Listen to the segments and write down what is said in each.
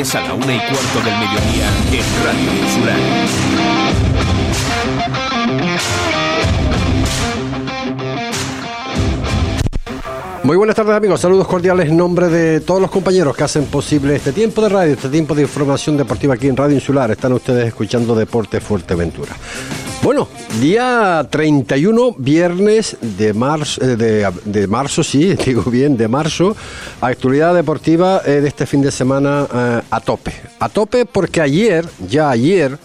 a la una y cuarto del mediodía en Radio Insular. Muy buenas tardes amigos, saludos cordiales en nombre de todos los compañeros que hacen posible este tiempo de radio, este tiempo de información deportiva aquí en Radio Insular. Están ustedes escuchando Deporte Fuerteventura. Bueno, día 31, viernes de marzo, eh, de, de marzo, sí, digo bien, de marzo, actualidad deportiva eh, de este fin de semana eh, a tope. A tope porque ayer, ya ayer,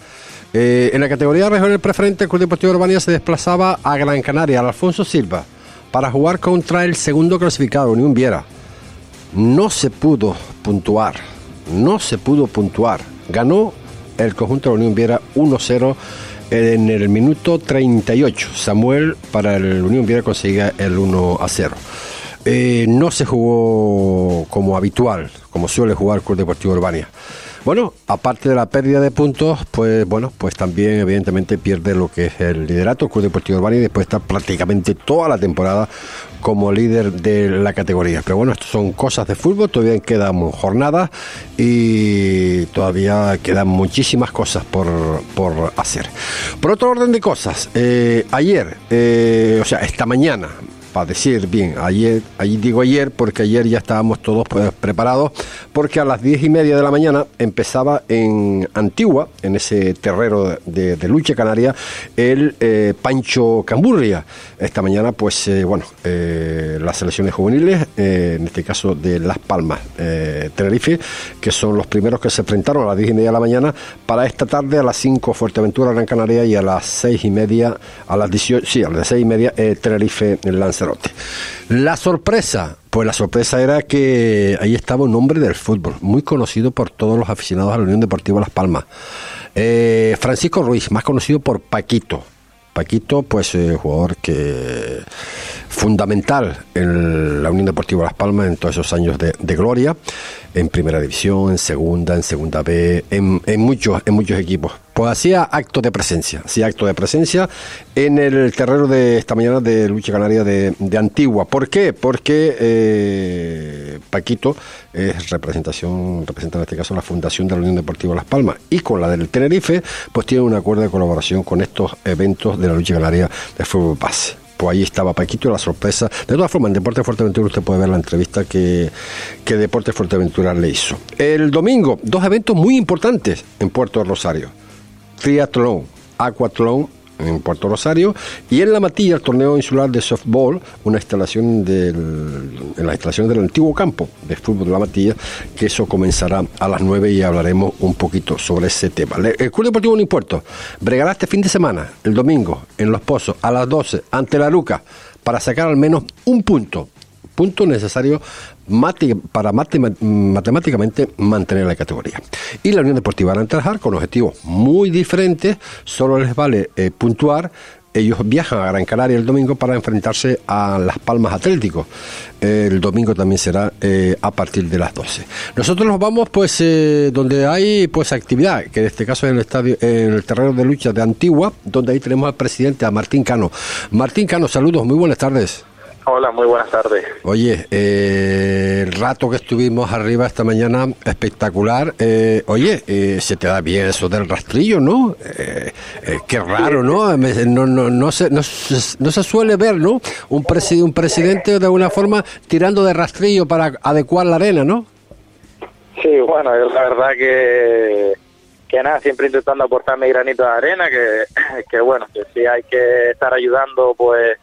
en la categoría regional preferente, el Club Deportivo Urbania se desplazaba a Gran Canaria, al Alfonso Silva, para jugar contra el segundo clasificado, Unión Viera. No se pudo puntuar, no se pudo puntuar. Ganó el conjunto de Unión Viera 1-0 en el minuto 38. Samuel para el Unión Viera conseguía el 1-0. Eh, no se jugó como habitual, como suele jugar el Club Deportivo Urbania. Bueno, aparte de la pérdida de puntos, pues bueno, pues también evidentemente pierde lo que es el liderato del Club Deportivo Urbania y después está prácticamente toda la temporada como líder de la categoría. Pero bueno, esto son cosas de fútbol, todavía quedan jornadas y todavía quedan muchísimas cosas por, por hacer. Por otro orden de cosas, eh, ayer, eh, o sea, esta mañana, para decir bien, ayer, allí digo ayer porque ayer ya estábamos todos pues, preparados, porque a las diez y media de la mañana empezaba en Antigua, en ese terrero de, de lucha canaria, el eh, Pancho Camburria. Esta mañana, pues eh, bueno, eh, las selecciones juveniles, en este caso de Las Palmas, Tenerife, que son los primeros que se enfrentaron a las diez y media de la mañana, para esta tarde a las 5 Fuerteventura, Gran Canaria y a las seis y media, a las 18, sí, a las seis y media Tenerife, Lanzarote. La sorpresa, pues la sorpresa era que ahí estaba un hombre del fútbol, muy conocido por todos los aficionados a la Unión Deportiva Las Palmas. Eh, Francisco Ruiz, más conocido por Paquito. Paquito, pues eh, jugador que fundamental en la Unión Deportiva Las Palmas en todos esos años de, gloria, en primera división, en segunda, en segunda B, en, en, muchos, en muchos equipos. Pues hacía acto de presencia, hacía acto de presencia en el terreno de esta mañana de lucha canaria de, de Antigua. ¿Por qué? Porque eh, Paquito es representación, representa en este caso la Fundación de la Unión Deportiva Las Palmas y con la del Tenerife, pues tiene un acuerdo de colaboración con estos eventos de la lucha canaria de fútbol base pues ahí estaba Paquito, la sorpresa. De todas formas, en Deporte Fuerteventura usted puede ver la entrevista que, que Deporte Fuerteventura le hizo. El domingo, dos eventos muy importantes en Puerto Rosario. Triatlón, Aquatlón en Puerto Rosario y en La Matilla el torneo insular de softball, una instalación del, en las instalaciones del antiguo campo de fútbol de La Matilla, que eso comenzará a las 9 y hablaremos un poquito sobre ese tema. El Club Deportivo Unipuerto bregará este fin de semana, el domingo, en Los Pozos, a las 12, ante la Luca, para sacar al menos un punto punto necesario para mate, matemáticamente mantener la categoría. Y la Unión Deportiva Arantrajar, con objetivos muy diferentes, solo les vale eh, puntuar. Ellos viajan a Gran Canaria el domingo para enfrentarse a Las Palmas Atlético. El domingo también será eh, a partir de las 12. Nosotros nos vamos pues eh, donde hay pues actividad, que en este caso es en el estadio, en el terreno de lucha de Antigua, donde ahí tenemos al presidente, a Martín Cano. Martín Cano, saludos, muy buenas tardes. Hola, muy buenas tardes. Oye, eh, el rato que estuvimos arriba esta mañana, espectacular. Eh, oye, eh, se te da bien eso del rastrillo, ¿no? Eh, eh, qué raro, ¿no? No, no, no, se, no, no se suele ver, ¿no? Un, presi un presidente de alguna forma tirando de rastrillo para adecuar la arena, ¿no? Sí, bueno, la verdad que, que nada, siempre intentando aportar mi granito de arena, que, que bueno, que si hay que estar ayudando, pues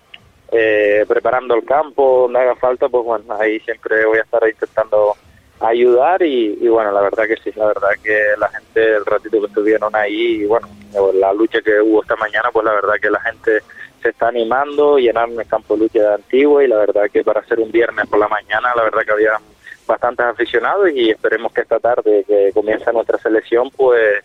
eh, preparando el campo, donde haga falta, pues bueno, ahí siempre voy a estar intentando ayudar y, y, bueno, la verdad que sí, la verdad que la gente, el ratito que estuvieron ahí y bueno, la lucha que hubo esta mañana, pues la verdad que la gente se está animando, llenarme el campo de lucha de Antigua y la verdad que para hacer un viernes por la mañana, la verdad que había bastantes aficionados y esperemos que esta tarde que comienza nuestra selección, pues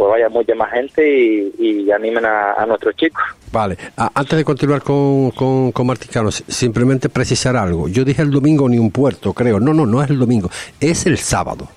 pues vaya mucha más gente y, y animen a, nuestros chicos. Vale, antes de continuar con, con, con Marticano, simplemente precisar algo. Yo dije el domingo ni un puerto, creo. No, no, no es el domingo, es el sábado.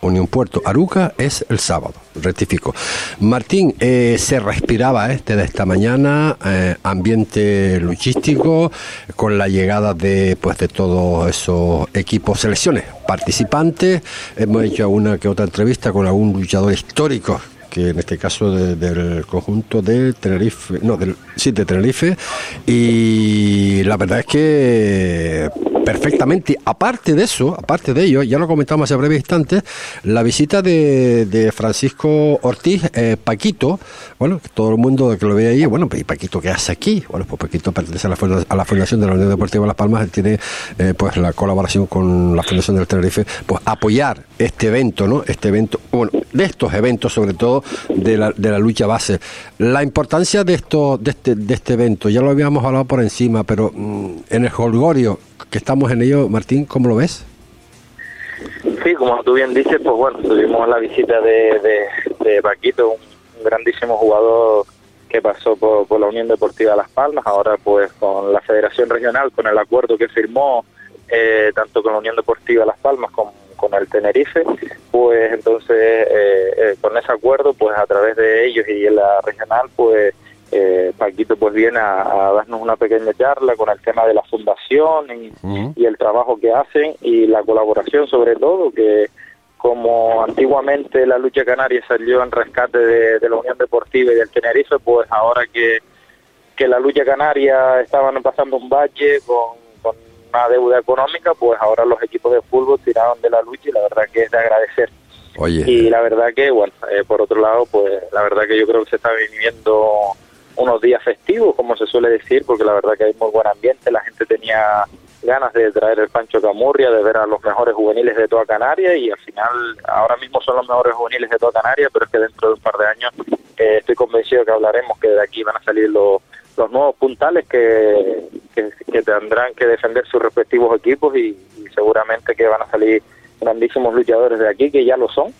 Unión Puerto Aruca es el sábado, rectifico. Martín, eh, se respiraba eh, desde esta mañana, eh, ambiente luchístico, con la llegada de, pues, de todos esos equipos selecciones participantes, hemos hecho una que otra entrevista con algún luchador histórico que en este caso del conjunto de Tenerife, no, del, sí, de Tenerife, y la verdad es que perfectamente. Aparte de eso, aparte de ello, ya lo comentamos hace breve instante, la visita de, Francisco Ortiz, eh, Paquito, bueno, todo el mundo que lo ve ahí, bueno, pues, ¿y Paquito qué hace aquí? Bueno, pues Paquito pertenece a la, a la Fundación de la Unión Deportiva Las Palmas, tiene eh, pues la colaboración con la Fundación del Tenerife, pues apoyar este evento, ¿no? Este evento, bueno, de estos eventos, sobre todo de la, de la lucha base. La importancia de esto, de este, de este evento, ya lo habíamos hablado por encima, pero mm, en el Holgorio, que estamos en ello, Martín, ¿cómo lo ves? Sí, como tú bien dices, pues bueno, tuvimos la visita de, de, Paquito, un, grandísimo jugador que pasó por, la Unión Deportiva Las Palmas, ahora pues con la Federación Regional, con el acuerdo que firmó eh, tanto con la Unión Deportiva Las Palmas como con el Tenerife, pues entonces eh, eh, con ese acuerdo, pues a través de ellos y en la regional, pues eh, Paquito pues viene a, darnos una pequeña charla con el tema de la fundación y, el trabajo que hacen y la colaboración sobre todo, que como antiguamente la lucha canaria salió en rescate de, la Unión Deportiva y del Tenerife, pues ahora que, que la lucha canaria estaban pasando un valle con, con una deuda económica, pues ahora los equipos de fútbol tiraron de la lucha y la verdad que es de agradecer. Y la verdad que, bueno, eh, por otro lado, pues la verdad que yo creo que se está viviendo unos días festivos, como se suele decir, porque la verdad que hay muy buen ambiente, la gente tenía ganas de traer el Pancho Camurria, de ver a los mejores juveniles de toda Canarias y al final ahora mismo son los mejores juveniles de toda Canarias, pero es que dentro de un par de años eh, estoy convencido que hablaremos que de aquí van a salir los, los nuevos puntales que, que, tendrán que defender sus respectivos equipos y seguramente que van a salir grandísimos luchadores de aquí, que ya lo son,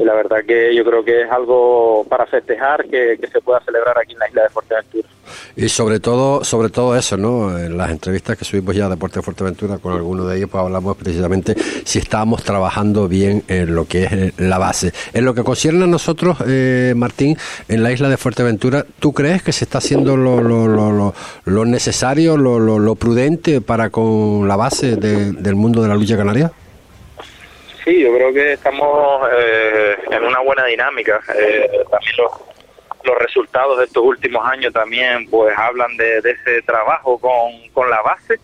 y la verdad que yo creo que es algo para festejar que, se pueda celebrar aquí en la isla de Fuerteventura. Y sobre todo, sobre todo eso, ¿no? En las entrevistas que subimos ya de Deporte de Fuerteventura con algunos de ellos, pues hablamos precisamente si estábamos trabajando bien en lo que es la base. En lo que concierne a nosotros, eh, Martín, en la isla de Fuerteventura, ¿tú crees que se está haciendo lo, lo, lo, lo necesario, lo, lo, prudente para con la base del mundo de la lucha canaria? Sí, yo creo que estamos eh, en una buena dinámica. Eh, también los, los resultados de estos últimos años también pues hablan de, ese trabajo con, con la base.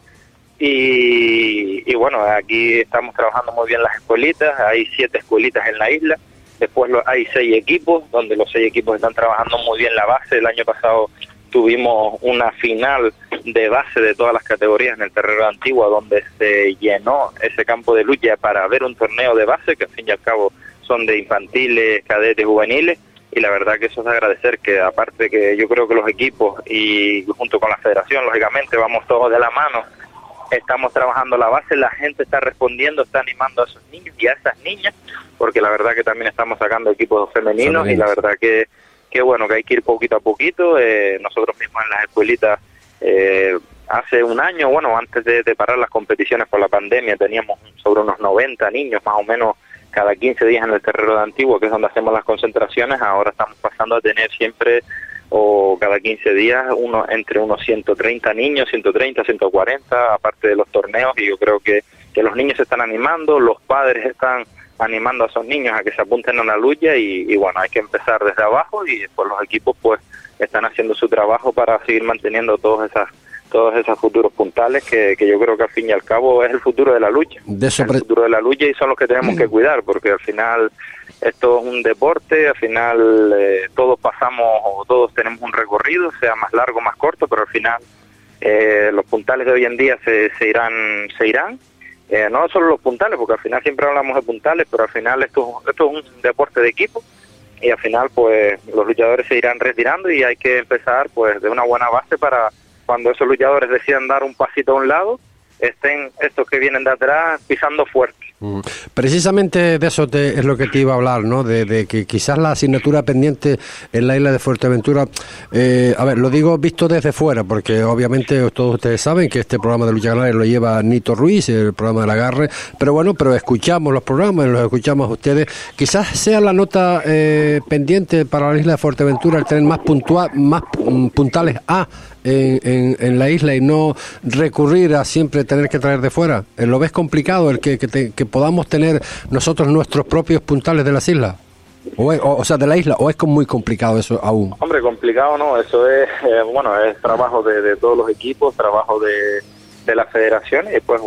Y, y, bueno, aquí estamos trabajando muy bien las escuelitas, hay siete escuelitas en la isla, después hay seis equipos, donde los seis equipos están trabajando muy bien la base, el año pasado tuvimos una final de base de todas las categorías en el terreno antiguo donde se llenó ese campo de lucha para ver un torneo de base que al fin y al cabo son de infantiles, cadetes, juveniles. Y la verdad que eso es de agradecer que aparte que yo creo que los equipos y junto con la federación lógicamente vamos todos de la mano estamos trabajando la base, la gente está respondiendo, está animando a esos niños y a esas niñas porque la verdad que también estamos sacando equipos femeninos y la verdad que que bueno, que hay que ir poquito a poquito. Eh, nosotros mismos en las escuelitas, eh, hace un año, bueno, antes de, parar las competiciones por la pandemia, teníamos sobre unos 90 niños más o menos cada 15 días en el terreno de Antiguo, que es donde hacemos las concentraciones. Ahora estamos pasando a tener siempre o cada 15 días uno entre unos 130 niños, 130, 140, aparte de los torneos, y yo creo que, que los niños se están animando, los padres están animando a esos niños a que se apunten a la lucha y, bueno, hay que empezar desde abajo y después los equipos pues están haciendo su trabajo para seguir manteniendo todas esas todos esos futuros puntales que, que, yo creo que al fin y al cabo es el futuro de la lucha. De el futuro de la lucha y son los que tenemos que cuidar porque al final esto es un deporte, al final eh, todos pasamos o todos tenemos un recorrido, sea más largo, más corto, pero al final eh, los puntales de hoy en día se, se irán se irán eh, no solo los puntales, porque al final siempre hablamos de puntales, pero al final esto, esto es un deporte de equipo y al final pues los luchadores se irán retirando y hay que empezar pues de una buena base para cuando esos luchadores decidan dar un pasito a un lado, estén estos que vienen de atrás pisando fuerte. Mm. Precisamente de eso es lo que te iba a hablar, ¿no? De, que quizás la asignatura pendiente en la isla de Fuerteventura, eh, a ver, lo digo visto desde fuera, porque obviamente todos ustedes saben que este programa de Lucha Canaria lo lleva Nito Ruiz, el programa del agarre, pero bueno, pero escuchamos los programas, los escuchamos a ustedes. Quizás sea la nota eh, pendiente para la isla de Fuerteventura el tener más, puntual, más mm, puntales A en, en, la isla y no recurrir a siempre tener que traer de fuera? ¿Lo ves complicado el que, que, podamos tener nosotros nuestros propios puntales de las islas? O, o, sea, de la isla, o es muy complicado eso aún? Hombre, complicado no, eso es, eh, bueno, es trabajo de, todos los equipos, trabajo de, de la federación y pues,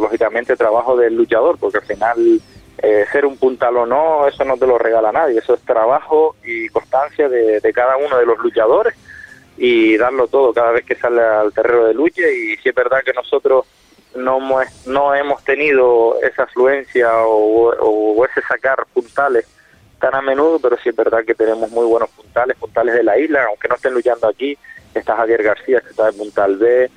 lógicamente, trabajo del luchador, porque al final eh, ser un puntal o no, eso no te lo regala nadie, eso es trabajo y constancia de cada uno de los luchadores y darlo todo cada vez que sale al terreno de lucha. Y si es verdad que nosotros no, no hemos tenido esa afluencia o, o, ese sacar puntales tan a menudo, pero sí es verdad que tenemos muy buenos puntales, puntales de la isla, aunque no estén luchando aquí, está Javier García, que está en Puntal B,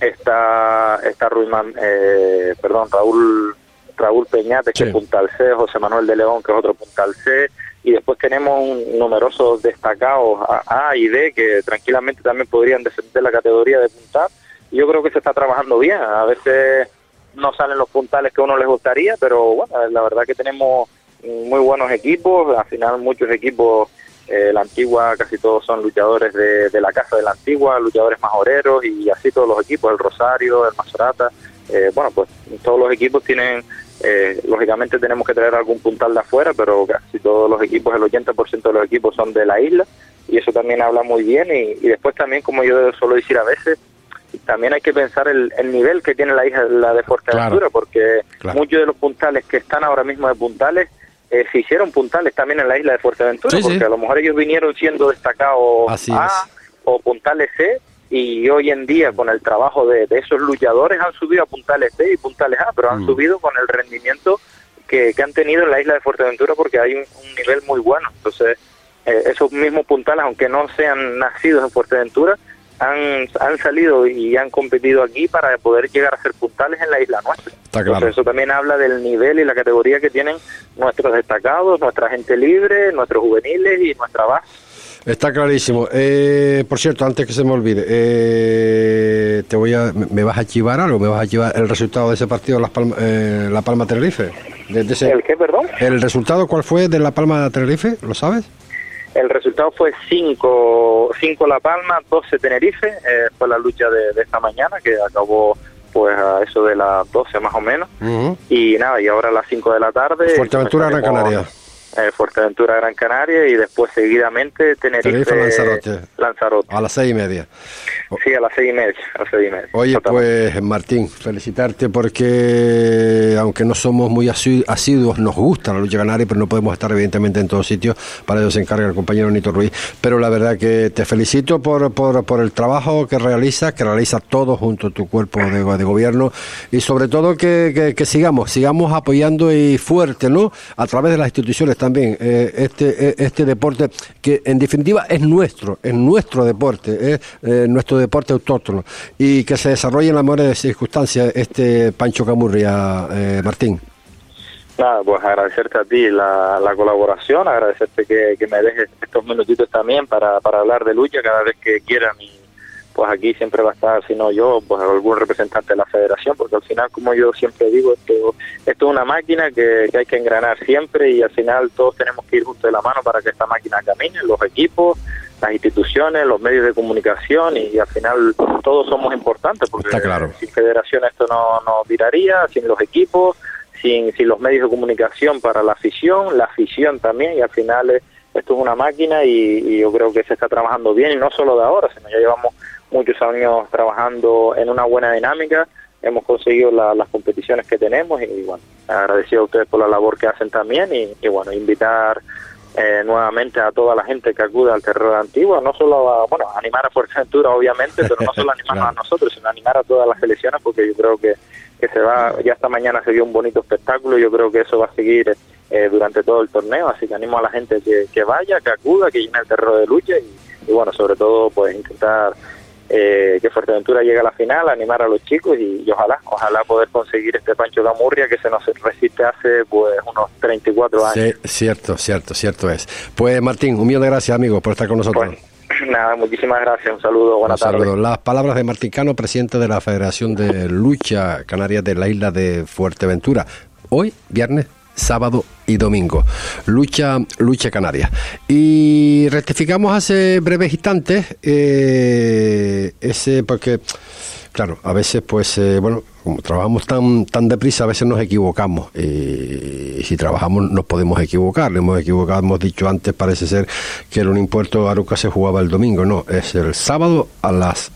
está, está Ruiman, eh, perdón, Raúl Raúl Peñate, que es Puntal C, José Manuel de León, que es otro Puntal C, y después tenemos un, numerosos destacados A, y D que tranquilamente también podrían descender la categoría de puntal. Yo creo que se está trabajando bien. A veces no salen los puntales que a uno les gustaría, pero bueno, la verdad que tenemos muy buenos equipos. Al final muchos equipos, eh, la antigua, casi todos son luchadores de, de, la casa de la antigua, luchadores majoreros y así todos los equipos, el Rosario, el Mazorata. Eh, bueno, pues todos los equipos tienen eh, lógicamente tenemos que traer algún puntal de afuera, pero casi todos los equipos, el 80% de los equipos son de la isla y eso también habla muy bien y, después también, como yo suelo decir a veces, también hay que pensar el, nivel que tiene la isla de Fuerteventura, porque muchos de los puntales que están ahora mismo de puntales eh, se hicieron puntales también en la isla de Fuerteventura, porque a lo mejor ellos vinieron siendo destacados A o puntales C y hoy en día con el trabajo de, esos luchadores han subido a puntales B y puntales A, pero han mm. subido con el rendimiento que, han tenido en la isla de Fuerteventura porque hay un, nivel muy bueno. Entonces, eh, esos mismos puntales, aunque no sean nacidos en Fuerteventura, han, han salido y han competido aquí para poder llegar a ser puntales en la isla nuestra. Entonces, eso también habla del nivel y la categoría que tienen nuestros destacados, nuestra gente libre, nuestros juveniles y nuestra base. Está clarísimo. Eh, por cierto, antes que se me olvide, eh, te voy a, ¿me vas a chivar algo? ¿Me vas a chivar el resultado de ese partido Las Palma, eh, La Palma Tenerife? ¿El qué, perdón? ¿El resultado cuál fue de La Palma Tenerife? ¿Lo sabes? El resultado fue 5 cinco, La Palma, 12 Tenerife. Eh, fue la lucha de, esta mañana que acabó pues a eso de las 12 más o menos. Y nada, y ahora a las 5 de la tarde. Fuerteventura, Gran Canaria eh, Fuerteventura, Gran Canaria y después seguidamente Tenerife, Lanzarote. Lanzarote. A las seis y media. Sí, a las seis y media. A las seis y media. Oye, pues Martín, felicitarte porque aunque no somos muy asiduos, nos gusta la lucha canaria, pero no podemos estar evidentemente en todos sitios. Para ello se encarga el compañero Nito Ruiz. Pero la verdad que te felicito por, por, por el trabajo que realizas, que realiza todo junto a tu cuerpo de, de gobierno y sobre todo que, que, sigamos, sigamos apoyando y fuerte, ¿no? A través de las instituciones también eh, este, eh, este deporte que en definitiva es nuestro, es nuestro deporte, es eh, nuestro deporte autóctono y que se desarrolle en la mejores circunstancias este Pancho Camurria, Martín. Nada, pues agradecerte a ti la, colaboración, agradecerte que, me dejes estos minutitos también para, para hablar de lucha cada vez que quieran y pues aquí siempre va a estar, si no yo, pues algún representante de la federación, porque al final, como yo siempre digo, esto, esto es una máquina que, hay que engranar siempre y al final todos tenemos que ir juntos de la mano para que esta máquina camine, los equipos, las instituciones, los medios de comunicación y, al final todos somos importantes, porque sin federación esto no, no viraría, sin los equipos, sin, sin los medios de comunicación para la afición, la afición también y al final esto es una máquina y, y yo creo que se está trabajando bien y no solo de ahora, sino ya llevamos muchos años trabajando en una buena dinámica, hemos conseguido las competiciones que tenemos y bueno, agradecido a ustedes por la labor que hacen también y, bueno, invitar eh, nuevamente a toda la gente que acude al terror antiguo, no solo a, bueno, animar a Fuerteventura obviamente, pero no solo animar a nosotros, sino animar a todas las selecciones porque yo creo que, que se va, ya esta mañana se dio un bonito espectáculo, yo creo que eso va a seguir eh, durante todo el torneo, así que animo a la gente que, que vaya, que acuda, que llene el terror de lucha y, y bueno, sobre todo pues intentar eh, que Fuerteventura llegue a la final, animar a los chicos y, ojalá, ojalá poder conseguir este Pancho Gamurria que se nos resiste hace pues unos 34 años. Sí, cierto, cierto, cierto es. Pues Martín, un millón de gracias amigo por estar con nosotros. Pues, nada, muchísimas gracias, un saludo, buenas tardes. Las palabras de Martín Cano, presidente de la Federación de Lucha Canaria de la isla de Fuerteventura. Hoy, viernes, sábado y domingo. Lucha, lucha canaria. Y rectificamos hace breves instantes eh, ese porque claro, a veces pues eh, bueno, como trabajamos tan, tan deprisa, a veces nos equivocamos. Y si trabajamos nos podemos equivocar. Hemos equivocado, hemos dicho antes, parece ser que el Unimpuerto Aruca se jugaba el domingo. No, es el sábado a las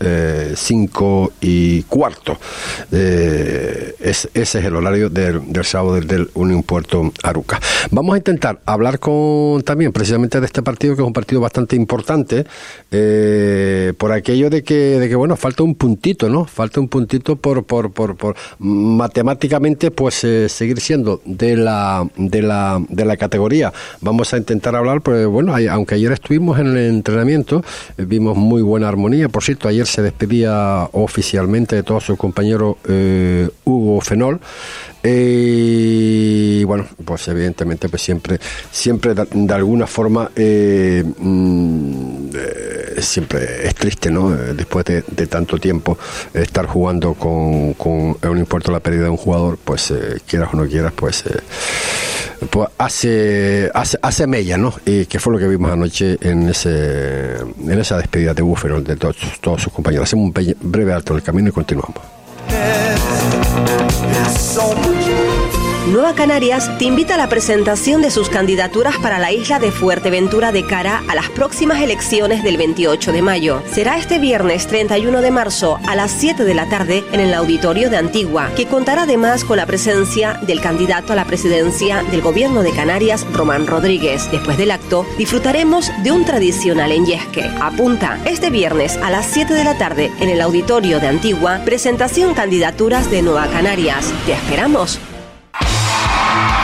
5 eh, y cuarto. Eh, ese es el horario del, sábado del, del Unimpuerto Aruca. Vamos a intentar hablar con también precisamente de este partido, que es un partido bastante importante, eh, por aquello de que, de que, bueno, falta un puntito, ¿no? Falta un puntito por, por por matemáticamente pues eh, seguir siendo de la, de la de la categoría. Vamos a intentar hablar, pues bueno, aunque ayer estuvimos en el entrenamiento, eh, vimos muy buena armonía. Por cierto, ayer se despedía oficialmente de todo su compañero eh, Hugo Fenol. Y bueno, pues evidentemente pues siempre, siempre de, alguna forma mm, siempre es triste, ¿no? Después de, tanto tiempo estar jugando con, con un importa la pérdida de un jugador, pues eh, quieras o no quieras, pues, eh, pues hace, hace, hace mella, ¿no? Y que fue lo que vimos anoche en ese en esa despedida de Búfero de todos, todos sus compañeros. Hacemos un breve alto en el camino y continuamos. so much. Nueva Canarias te invita a la presentación de sus candidaturas para la isla de Fuerteventura de cara a las próximas elecciones del 28 de mayo. Será este viernes 31 de marzo a las 7 de la tarde en el auditorio de Antigua, que contará además con la presencia del candidato a la presidencia del gobierno de Canarias, Román Rodríguez. Después del acto, disfrutaremos de un tradicional enyesque. Apunta, este viernes a las 7 de la tarde en el auditorio de Antigua, presentación candidaturas de Nueva Canarias. Te esperamos.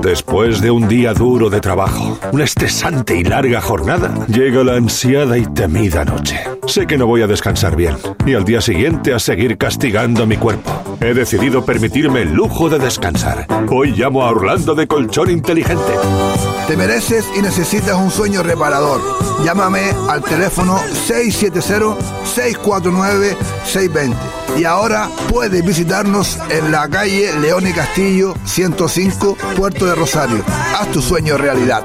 Después de un día duro de trabajo, una estresante y larga jornada, llega la ansiada y temida noche. Sé que no voy a descansar bien y al día siguiente a seguir castigando mi cuerpo. He decidido permitirme el lujo de descansar. Hoy llamo a Orlando de Colchón Inteligente. Te mereces y necesitas un sueño reparador. Llámame al teléfono 670-649-620. Y ahora puedes visitarnos en la calle León y Castillo 105, Puerto de Rosario. Haz tu sueño realidad.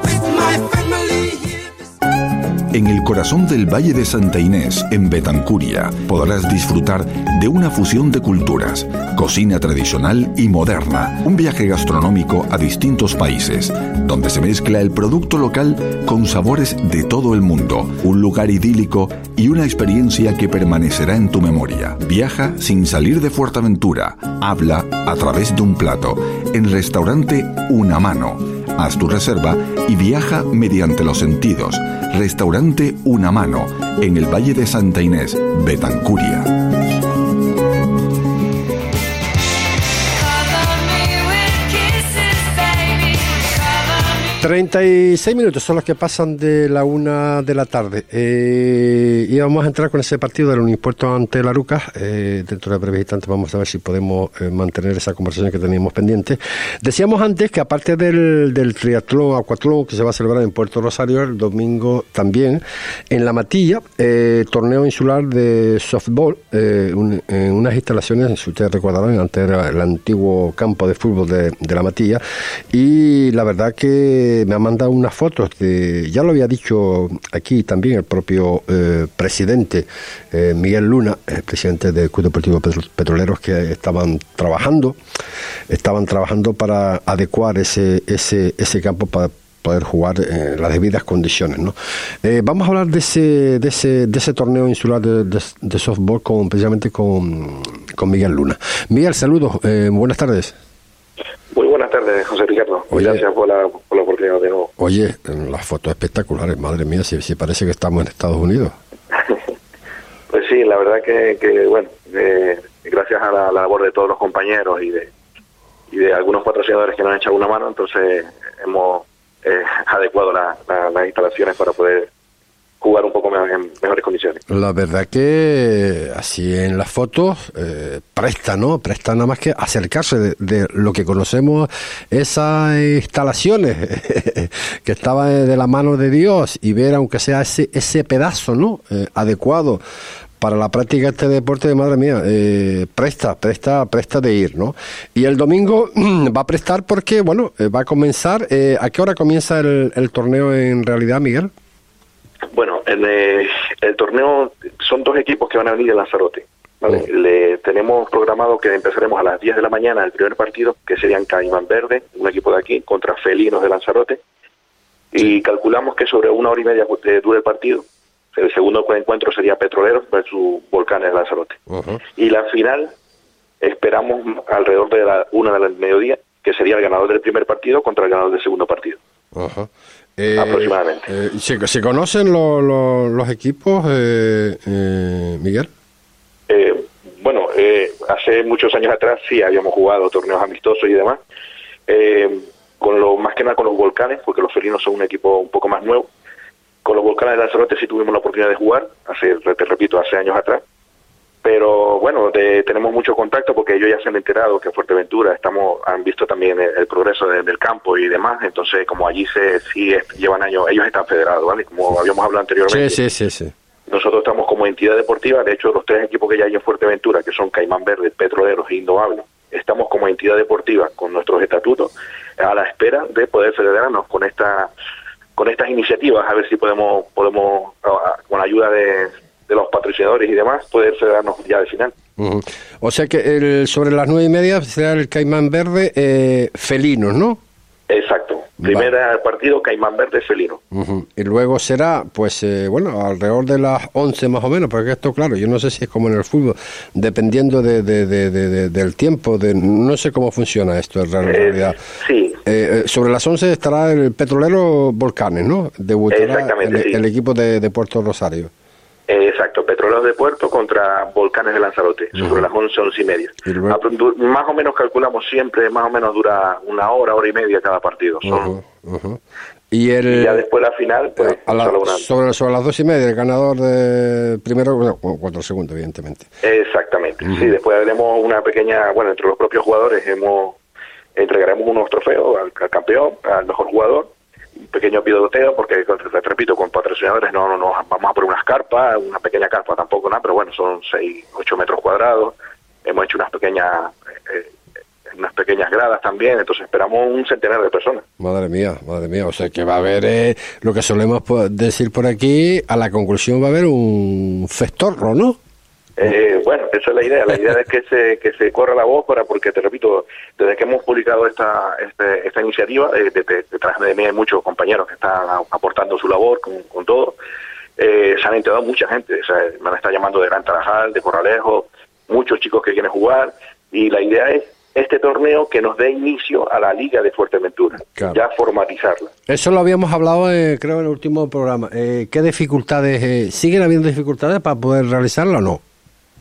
En el corazón del Valle de Santa Inés, en Betancuria, podrás disfrutar de una fusión de culturas, cocina tradicional y moderna, un viaje gastronómico a distintos países, donde se mezcla el producto local con sabores de todo el mundo, un lugar idílico y una experiencia que permanecerá en tu memoria. Viaja sin salir de Fuerteventura, habla a través de un plato, en restaurante Una Mano. Haz tu reserva y viaja mediante los sentidos Restaurante Una Mano, en el Valle de Santa Inés, Betancuria. 36 minutos son los que pasan de la una de la tarde. Eh, y vamos a entrar con ese partido del Unimpuerto ante la Ruca. Eh, dentro de breves instantes vamos a ver si podemos eh, mantener esa conversación que teníamos pendiente. Decíamos antes que aparte del, del triatlón acuatlón que se va a celebrar en Puerto Rosario el domingo también, en La Matilla, eh, torneo insular de softball, en unas instalaciones, si ustedes recordarán, antes era el antiguo campo de fútbol de, de La Matilla. Y la verdad que me ha mandado unas fotos de, ya lo había dicho aquí también el propio eh, presidente eh, Miguel Luna, el presidente del Club Deportivo Petroleros, que estaban trabajando, estaban trabajando para adecuar ese, ese, ese campo para poder jugar en las debidas condiciones. ¿no? Eh, vamos a hablar de ese, de ese, de ese torneo insular de, de, softball con, precisamente con, con Miguel Luna. Miguel, saludos, buenas tardes. Muy buenas tardes, José Ricardo. Gracias por la, por la, oportunidad de nuevo. Oye, las fotos espectaculares, madre mía, si, si parece que estamos en Estados Unidos. pues sí, la verdad que, que bueno, gracias a la, labor de todos los compañeros y de, y de algunos patrocinadores que nos han echado una mano, entonces hemos eh, adecuado las instalaciones para poder jugar un poco en mejores condiciones. La verdad que así en las fotos eh, presta, ¿no? Presta nada más que acercarse de, lo que conocemos esas instalaciones que estaban de la mano de Dios y ver aunque sea ese, ese pedazo, ¿no? Eh, adecuado para la práctica de este deporte, de madre mía, eh, presta, presta, presta de ir, ¿no? Y el domingo va a prestar porque, bueno, va a comenzar. ¿A qué hora comienza el torneo en realidad, Miguel? Bueno, en eh, el torneo son dos equipos que van a venir de Lanzarote. Le tenemos programado que empezaremos a las 10 de la mañana el primer partido, que serían Caimán Verde, un equipo de aquí, contra Felinos de Lanzarote. Y calculamos que sobre una hora y media dura el partido. El segundo encuentro sería Petroleros versus Volcanes de Lanzarote. Y la final esperamos alrededor de la una del mediodía, que sería el ganador del primer partido contra el ganador del segundo partido. Ajá. Eh, aproximadamente. Eh, ¿se, conocen los equipos, eh, Miguel? bueno, hace muchos años atrás sí habíamos jugado torneos amistosos y demás. con lo más que nada con los volcanes, porque los felinos son un equipo un poco más nuevo. Con los volcanes de Lanzarote sí tuvimos la oportunidad de jugar, hace, te repito, hace años atrás pero bueno, tenemos mucho contacto porque ellos ya se han enterado que Fuerteventura estamos han visto también el, progreso del campo y demás, entonces como allí se sí llevan años, ellos están federados, ¿vale? Como habíamos hablado anteriormente. Sí, sí, sí, Nosotros estamos como entidad deportiva, de hecho los tres equipos que ya hay en Fuerteventura, que son Caimán Verde, Petroleros e Indomable, estamos como entidad deportiva con nuestros estatutos a la espera de poder federarnos con esta con estas iniciativas, a ver si podemos podemos con ayuda de de los patrocinadores y demás, poder darnos ya de final. O sea que el, sobre las nueve y media será el Caimán Verde eh, felino, ¿no? Exacto. Primera partido Caimán Verde felino. Y luego será, pues, eh, bueno, alrededor de las once más o menos, porque esto, claro, yo no sé si es como en el fútbol, dependiendo de, del tiempo, de no sé cómo funciona esto en realidad. sí. Eh, sobre las once estará el petrolero Volcanes, ¿no? Debutará el, el, equipo de, de Puerto Rosario. Eh, exacto, Petroleros de Puerto contra Volcanes de Lanzarote, sobre las 11, 11 y media. Más o menos calculamos siempre, más o menos dura una hora, hora y media cada partido. Y, el, ya después la final, pues, sobre, sobre, las dos y media, el ganador de primero, bueno, cuatro segundos, evidentemente. Exactamente, sí, después haremos una pequeña, bueno, entre los propios jugadores hemos entregaremos unos trofeos al campeón, al mejor jugador, pequeño piloteo, porque, repito, con patrocinadores no, no, no vamos a poner unas carpas, una pequeña carpa tampoco nada, pero bueno, son 6, 8 metros cuadrados. Hemos hecho unas pequeñas eh, unas pequeñas gradas también, entonces esperamos un centenar de personas. Madre mía, madre mía, o sea que va a haber eh, lo que solemos decir por aquí, a la conclusión va a haber un festorro, ¿no? Eh, bueno, esa es la idea. La idea es que se, que se corra la voz para, porque te repito, desde que hemos publicado esta, este, esta iniciativa, eh, detrás de mí hay muchos compañeros que están aportando su labor con, todo. Eh, se han enterado mucha gente, me han estado llamando de Gran Tarajal, de Corralejo, muchos chicos que quieren jugar y la idea es este torneo que nos dé inicio a la Liga de Fuerteventura, ya formatizarla. Eso lo habíamos hablado, eh, creo, en el último programa. Eh, ¿Qué dificultades, siguen habiendo dificultades para poder realizarlo o no?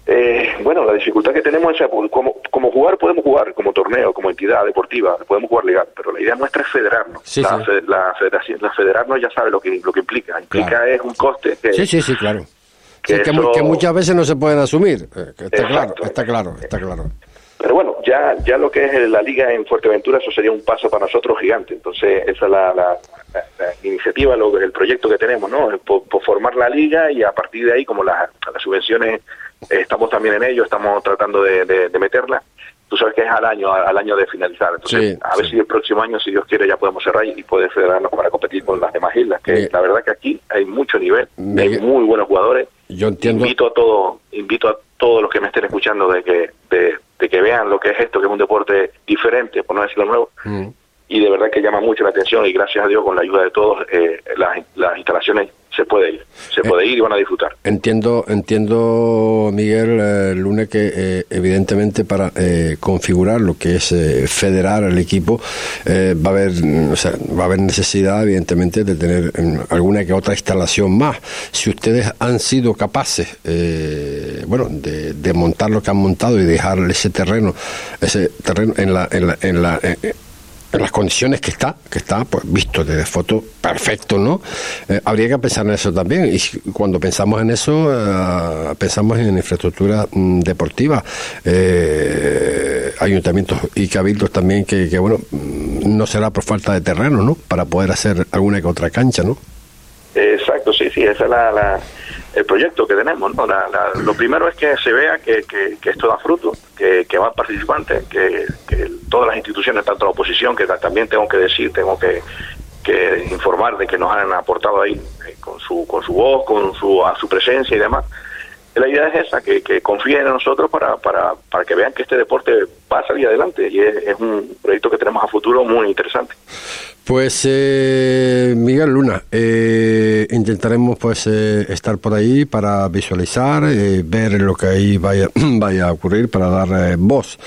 Eh, bueno, la dificultad que tenemos es como, como jugar podemos jugar como torneo, como entidad deportiva, podemos jugar legal, pero la idea nuestra es federarnos. la, federación, la federarnos ya sabe lo que lo que implica. Implica es un coste que sí, sí, sí, claro. Que, que, muchas veces no se pueden asumir. Eh, está claro, está claro, está claro. Pero bueno, ya ya lo que es la liga en Fuerteventura, eso sería un paso para nosotros gigante. Entonces, esa es la, la, iniciativa, lo, el proyecto que tenemos, ¿no? Por, formar la liga y a partir de ahí, como las subvenciones estamos también en ello, estamos tratando de, meterla. Tú sabes que es al año, al año de finalizar. Entonces, a ver si el próximo año, si Dios quiere, ya podemos cerrar y poder federarnos para competir con las demás islas. Que la verdad que aquí hay mucho nivel, hay muy buenos jugadores. Yo entiendo. Invito a todos, invito a todos los que me estén escuchando de que, de, que vean lo que es esto, que es un deporte diferente, por no decirlo nuevo. Mm. Y de verdad que llama mucho la atención y gracias a Dios, con la ayuda de todos, eh, las, las instalaciones se puede ir, se puede eh, ir y van a disfrutar. Entiendo, entiendo Miguel eh, Lune que eh, evidentemente para configurar lo que es federar al equipo va a haber, va a haber necesidad evidentemente de tener mm, alguna que otra instalación más. Si ustedes han sido capaces, bueno, de, montar lo que han montado y dejar ese terreno, ese terreno en la, en la, en la en las condiciones que está, que está, pues visto desde foto, perfecto, ¿no? Eh, habría que pensar en eso también. Y cuando pensamos en eso, eh, pensamos en infraestructura mm, deportiva, eh, ayuntamientos y cabildos también, que, que, bueno, mm, no será por falta de terreno, ¿no? Para poder hacer alguna que otra cancha, ¿no? Exacto, sí, sí, esa es la, el proyecto que tenemos. ¿no? lo primero es que se vea que, que, esto da fruto, que, que van participantes, que, que, todas las instituciones, tanto la oposición, que también tengo que decir, tengo que, que informar de que nos han aportado ahí eh, con su con su voz, con su, a su presencia y demás. La idea es esa, que, que confíen en nosotros para, para, para que vean que este deporte va a adelante y es, es un proyecto que tenemos a futuro muy interesante. Pues eh, Miguel Luna, eh, intentaremos pues eh, estar por ahí para visualizar, eh, ver lo que ahí vaya, vaya a ocurrir para dar eh, voz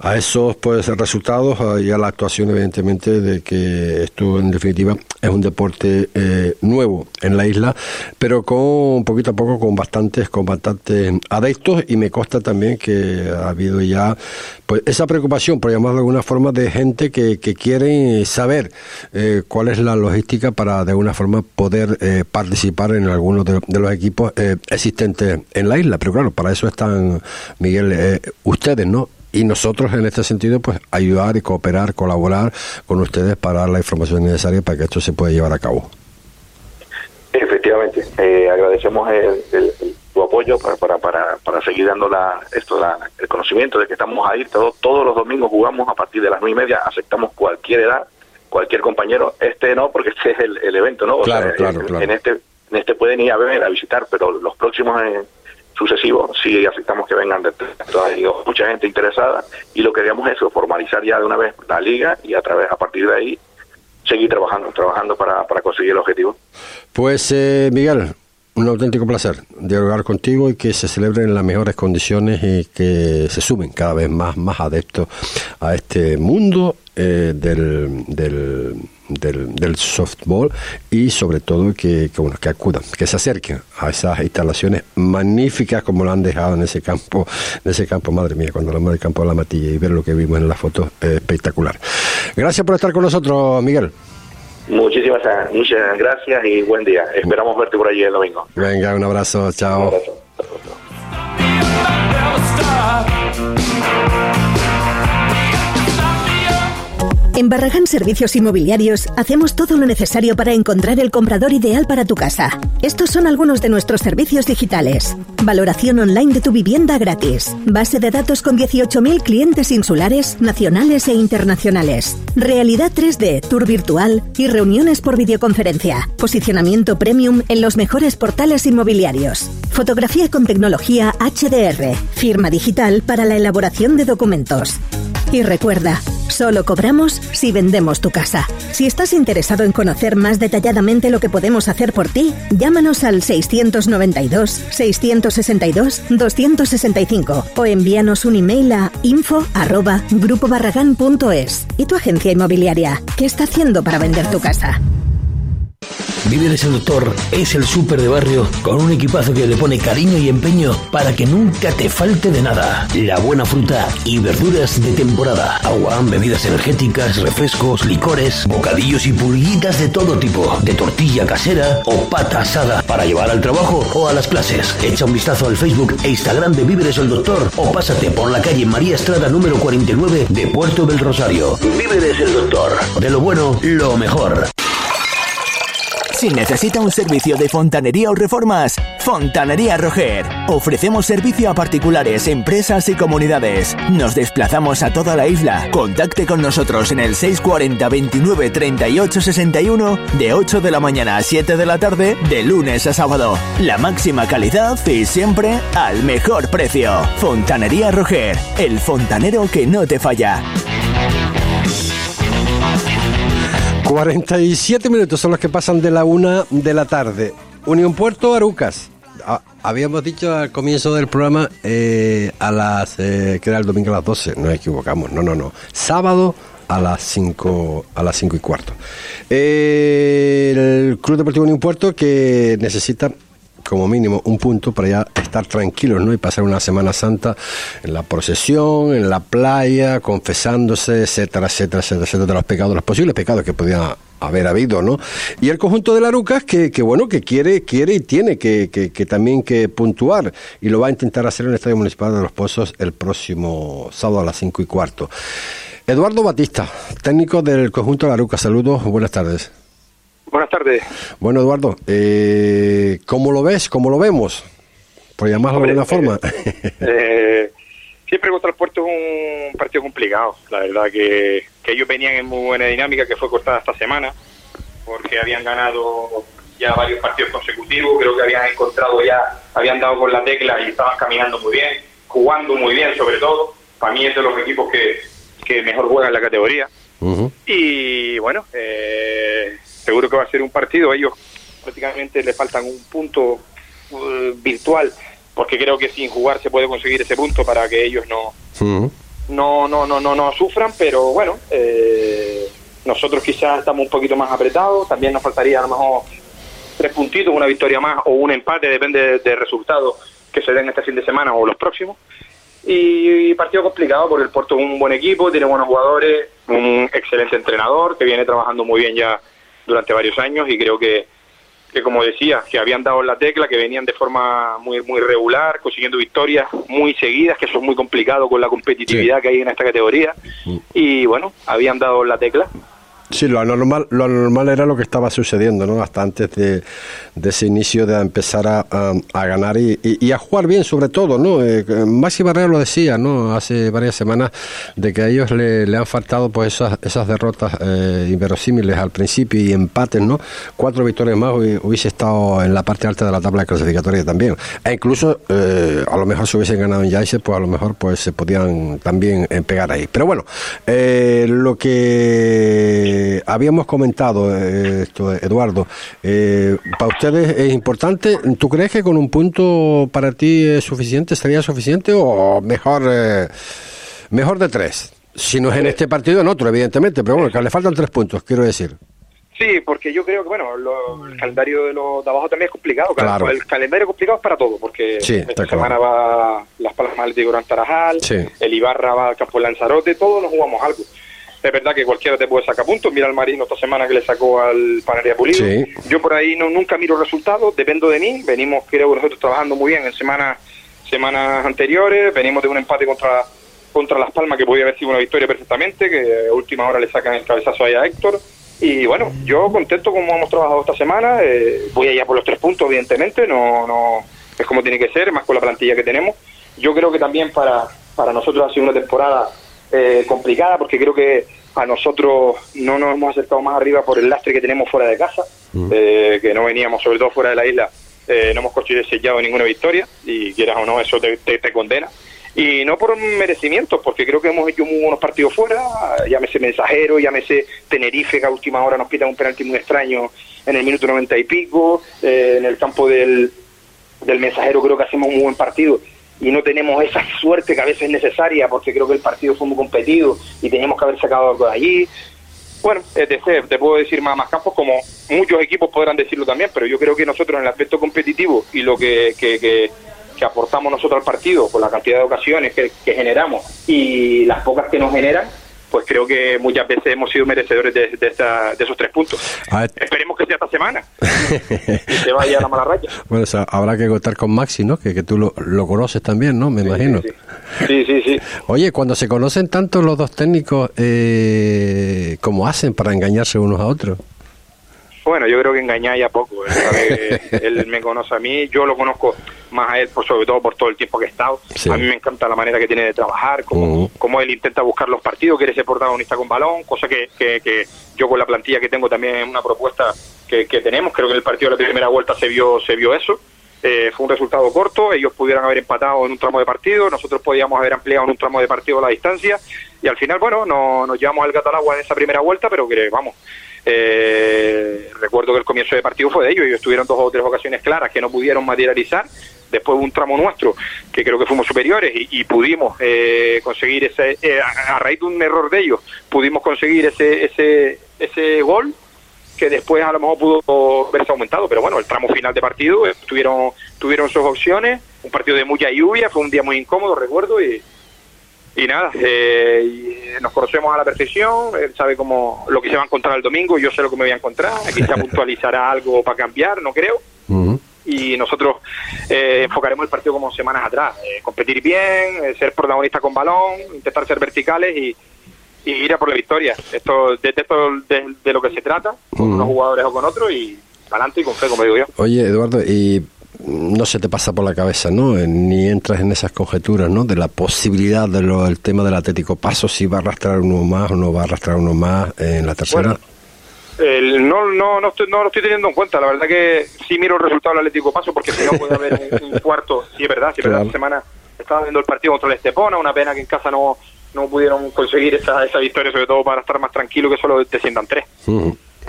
a esos pues resultados y a la actuación evidentemente de que esto en definitiva es un deporte nuevo en la isla, pero con poquito a poco con bastantes con bastantes adeptos. Y me consta también que ha habido ya pues esa preocupación por llamarlo de alguna forma de gente que, que quiere saber eh, cuál es la logística para de alguna forma poder eh, participar en algunos de, los equipos eh, existentes en la isla. Pero claro, para eso están, Miguel, ustedes, ¿no? Y nosotros en este sentido, pues ayudar y cooperar, colaborar con ustedes para dar la información necesaria para que esto se pueda llevar a cabo. Efectivamente, agradecemos el, apoyo para, para, para, para, seguir dando la, esto, el conocimiento de que estamos ahí. Todos, todos los domingos jugamos a partir de las nueve y media, aceptamos cualquier edad cualquier compañero, este no, porque este es el, evento, ¿no? claro, claro, en, este en este pueden ir a ver, a visitar, pero los próximos eh, sucesivos sí aceptamos que vengan de Entonces, mucha gente interesada y lo que queríamos es formalizar ya de una vez la liga y a través a partir de ahí seguir trabajando, trabajando para, para conseguir el objetivo. Pues eh, Miguel, un auténtico placer dialogar contigo y que se celebren en las mejores condiciones y que se sumen cada vez más, más adeptos a este mundo eh, del, del, del, softball y sobre todo que, que, bueno, que acudan, que se acerquen a esas instalaciones magníficas como lo han dejado en ese campo, en ese campo, madre mía, cuando hablamos del campo de la matilla y ver lo que vimos en la foto, espectacular. Gracias por estar con nosotros, Miguel. Muchísimas muchas gracias y buen día. Esperamos verte por allí el domingo. Venga, un abrazo, chao. Un abrazo. En Barragán Servicios Inmobiliarios hacemos todo lo necesario para encontrar el comprador ideal para tu casa. Estos son algunos de nuestros servicios digitales. Valoración online de tu vivienda gratis. Base de datos con 18.000 clientes insulares, nacionales e internacionales. Realidad 3D, tour virtual y reuniones por videoconferencia. Posicionamiento premium en los mejores portales inmobiliarios. Fotografía con tecnología HDR. Firma digital para la elaboración de documentos. Y recuerda, solo cobramos si vendemos tu casa. Si estás interesado en conocer más detalladamente lo que podemos hacer por ti, llámanos al 692-662-265 o envíanos un email a info.grupobarragán.es. ¿Y tu agencia inmobiliaria? ¿Qué está haciendo para vender tu casa? Víveres el Doctor es el súper de barrio con un equipazo que le pone cariño y empeño para que nunca te falte de nada. La buena fruta y verduras de temporada. Agua, bebidas energéticas, refrescos, licores, bocadillos y pulguitas de todo tipo. De tortilla casera o pata asada para llevar al trabajo o a las clases. Echa un vistazo al Facebook e Instagram de Víveres el Doctor o pásate por la calle María Estrada número 49 de Puerto del Rosario. Víveres el Doctor. De lo bueno, lo mejor. Si necesita un servicio de fontanería o reformas, Fontanería Roger. Ofrecemos servicio a particulares, empresas y comunidades. Nos desplazamos a toda la isla. Contacte con nosotros en el 640 29 38 61 de 8 de la mañana a 7 de la tarde de lunes a sábado. La máxima calidad y siempre al mejor precio. Fontanería Roger, el fontanero que no te falla. 47 minutos son los que pasan de la una de la tarde. Unión Puerto Arucas. Ah, habíamos dicho al comienzo del programa eh, a las eh, que era el domingo a las 12, nos equivocamos, no, no, no. Sábado a las 5 a las 5 y cuarto. Eh, el Club Deportivo Unión Puerto que necesita como mínimo un punto para ya estar tranquilos, ¿no? Y pasar una Semana Santa en la procesión, en la playa, confesándose, etcétera, etcétera, etcétera, etcétera, de los pecados, los posibles pecados que podían haber habido, ¿no? Y el conjunto de Larucas que, que bueno, que quiere, quiere y tiene que, que, también que puntuar y lo va a intentar hacer en el Estadio Municipal de Los Pozos el próximo sábado a las cinco y cuarto. Eduardo Batista, técnico del conjunto Larucas, saludos, buenas tardes. Buenas tardes. Bueno, Eduardo, eh, ¿cómo lo ves? ¿Cómo lo vemos? Por llamarlo de alguna forma. Eh, siempre contra el puerto es un partido complicado. La verdad que, que ellos venían en muy buena dinámica, que fue cortada esta semana, porque habían ganado ya varios partidos consecutivos, creo que habían encontrado ya, habían dado con la tecla y estaban caminando muy bien, jugando muy bien sobre todo. Para mí es de los equipos que, que mejor juegan en la categoría. Y bueno, eh, seguro que va a ser un partido. A ellos prácticamente le faltan un punto uh, virtual, porque creo que sin jugar se puede conseguir ese punto para que ellos no, no, no, no, no, no sufran. Pero bueno, eh, nosotros quizás estamos un poquito más apretados. También nos faltaría a lo mejor tres puntitos, una victoria más o un empate, depende del resultado que se den este fin de semana o los próximos. Y, partido complicado porque el Porto es un buen equipo, tiene buenos jugadores, un excelente entrenador que viene trabajando muy bien ya durante varios años y creo que, que como decía, que habían dado la tecla, que venían de forma muy muy regular, consiguiendo victorias muy seguidas, que eso es muy complicado con la competitividad que hay en esta categoría. Y bueno, habían dado la tecla Sí, lo anormal, lo anormal era lo que estaba sucediendo, ¿no? Hasta antes de, de ese inicio de empezar a, a, ganar y, y, a jugar bien, sobre todo, ¿no? Eh, Maxi Barrera lo decía, ¿no? Hace varias semanas de que a ellos le, le han faltado, pues, esas, esas derrotas eh, inverosímiles al principio y empates, ¿no? Cuatro victorias más hubiese estado en la parte alta de la tabla clasificatoria también. E incluso, eh, a lo mejor si hubiesen ganado en Yaice, pues a lo mejor, pues, se podían también pegar ahí. Pero bueno, eh, lo que eh, habíamos comentado eh, esto, Eduardo, eh, para ustedes es importante. ¿Tú crees que con un punto para ti es suficiente, sería suficiente o mejor, mejor de tres? Si no es en este partido, en otro, evidentemente, pero bueno, que le faltan tres puntos, quiero decir. Sí, porque yo creo que, bueno, lo, el calendario de los de abajo también es complicado. Claro. El calendario complicado es para todo, porque esta semana va Las Palmas de Gran Tarajal, el Ibarra va al Campo Lanzarote, todos nos jugamos algo. Es verdad que cualquiera te puede sacar puntos. Mira al Marino esta semana que le sacó al Panaria Pulido. Yo por ahí no nunca miro resultados, dependo de mí. Venimos, creo que nosotros trabajando muy bien en semanas semanas anteriores. Venimos de un empate contra contra Las Palmas que podía haber sido una victoria perfectamente, que a última hora le sacan el cabezazo ahí a Héctor. Y bueno, yo contento como hemos trabajado esta semana. Eh, voy allá por los tres puntos, evidentemente. No, no es como tiene que ser, más con la plantilla que tenemos. Yo creo que también para, para nosotros ha sido una temporada eh, complicada porque creo que a nosotros no nos hemos acercado más arriba por el lastre que tenemos fuera de casa, eh, que no veníamos, sobre todo fuera de la isla, eh, no hemos conseguido sellado ninguna victoria y quieras o no, eso te, te, condena. Y no por merecimiento, porque creo que hemos hecho muy buenos partidos fuera, llámese Mensajero, llámese Tenerife, que a última hora nos pitan un penalti muy extraño en el minuto noventa y pico, en el campo del, del Mensajero creo que hacemos un muy buen partido y no tenemos esa suerte que a veces es necesaria porque creo que el partido fue muy competido y teníamos que haber sacado algo de allí. Bueno, etc. Te puedo decir más, más campos, como muchos equipos podrán decirlo también, pero yo creo que nosotros en el aspecto competitivo y lo que, que, aportamos nosotros al partido, con la cantidad de ocasiones que generamos y las pocas que nos generan, pues creo que muchas veces hemos sido merecedores de, de, esta, de esos tres puntos. Esperemos que sea esta semana y se vaya a la mala raya. Bueno, habrá que contar con Maxi, ¿no? Que, que tú lo, lo, conoces también, ¿no? Me imagino. Sí sí. sí Oye, cuando se conocen tanto los dos técnicos, eh, ¿cómo hacen para engañarse unos a otros? Bueno, yo creo que engañar ya poco. Sabe, él me conoce a mí, yo lo conozco más a él, por sobre todo por todo el tiempo que he estado. A mí me encanta la manera que tiene de trabajar, cómo, cómo él intenta buscar los partidos, quiere ser protagonista con balón, cosa que, que, que yo con la plantilla que tengo también es una propuesta que, que, tenemos. Creo que en el partido de la primera vuelta se vio, se vio eso. Eh, fue un resultado corto, ellos pudieran haber empatado en un tramo de partido, nosotros podíamos haber ampliado en un tramo de partido la distancia y al final, bueno, no, nos llevamos al gato al agua en esa primera vuelta, pero que vamos, eh, recuerdo que el comienzo de partido fue de ellos, ellos tuvieron dos o tres ocasiones claras que no pudieron materializar, después un tramo nuestro que creo que fuimos superiores y, y pudimos eh, conseguir ese, eh, a, a, raíz de un error de ellos, pudimos conseguir ese, ese, ese gol que después a lo mejor pudo verse aumentado, pero bueno, el tramo final de partido eh, tuvieron, tuvieron sus opciones, un partido de mucha lluvia, fue un día muy incómodo, recuerdo, y, y nada, eh, nos conocemos a la perfección, él sabe cómo lo que se va a encontrar el domingo, yo sé lo que me voy a encontrar, aquí se puntualizará algo para cambiar, no creo. Y nosotros eh, enfocaremos el partido como semanas atrás, eh, competir bien, ser protagonista con balón, intentar ser verticales y, ir a por la victoria. Esto, de, esto de, lo que se trata, con unos jugadores o con otros, y adelante y con fe, como digo yo. Oye, Eduardo, y no se te pasa por la cabeza, ¿no? Ni entras en esas conjeturas, ¿no? De la posibilidad del tema del Atlético Paso, si va a arrastrar uno más o no va a arrastrar uno más en la tercera. No, no, no, estoy, no lo estoy teniendo en cuenta. La verdad que sí miro el resultado del Atlético Paso porque si no puede haber un, cuarto. Sí, es verdad, sí, es verdad. Esta semana estaba viendo el partido contra el Estepona, una pena que en casa no, no pudieron conseguir esa, esa victoria, sobre todo para estar más tranquilo que solo desciendan tres.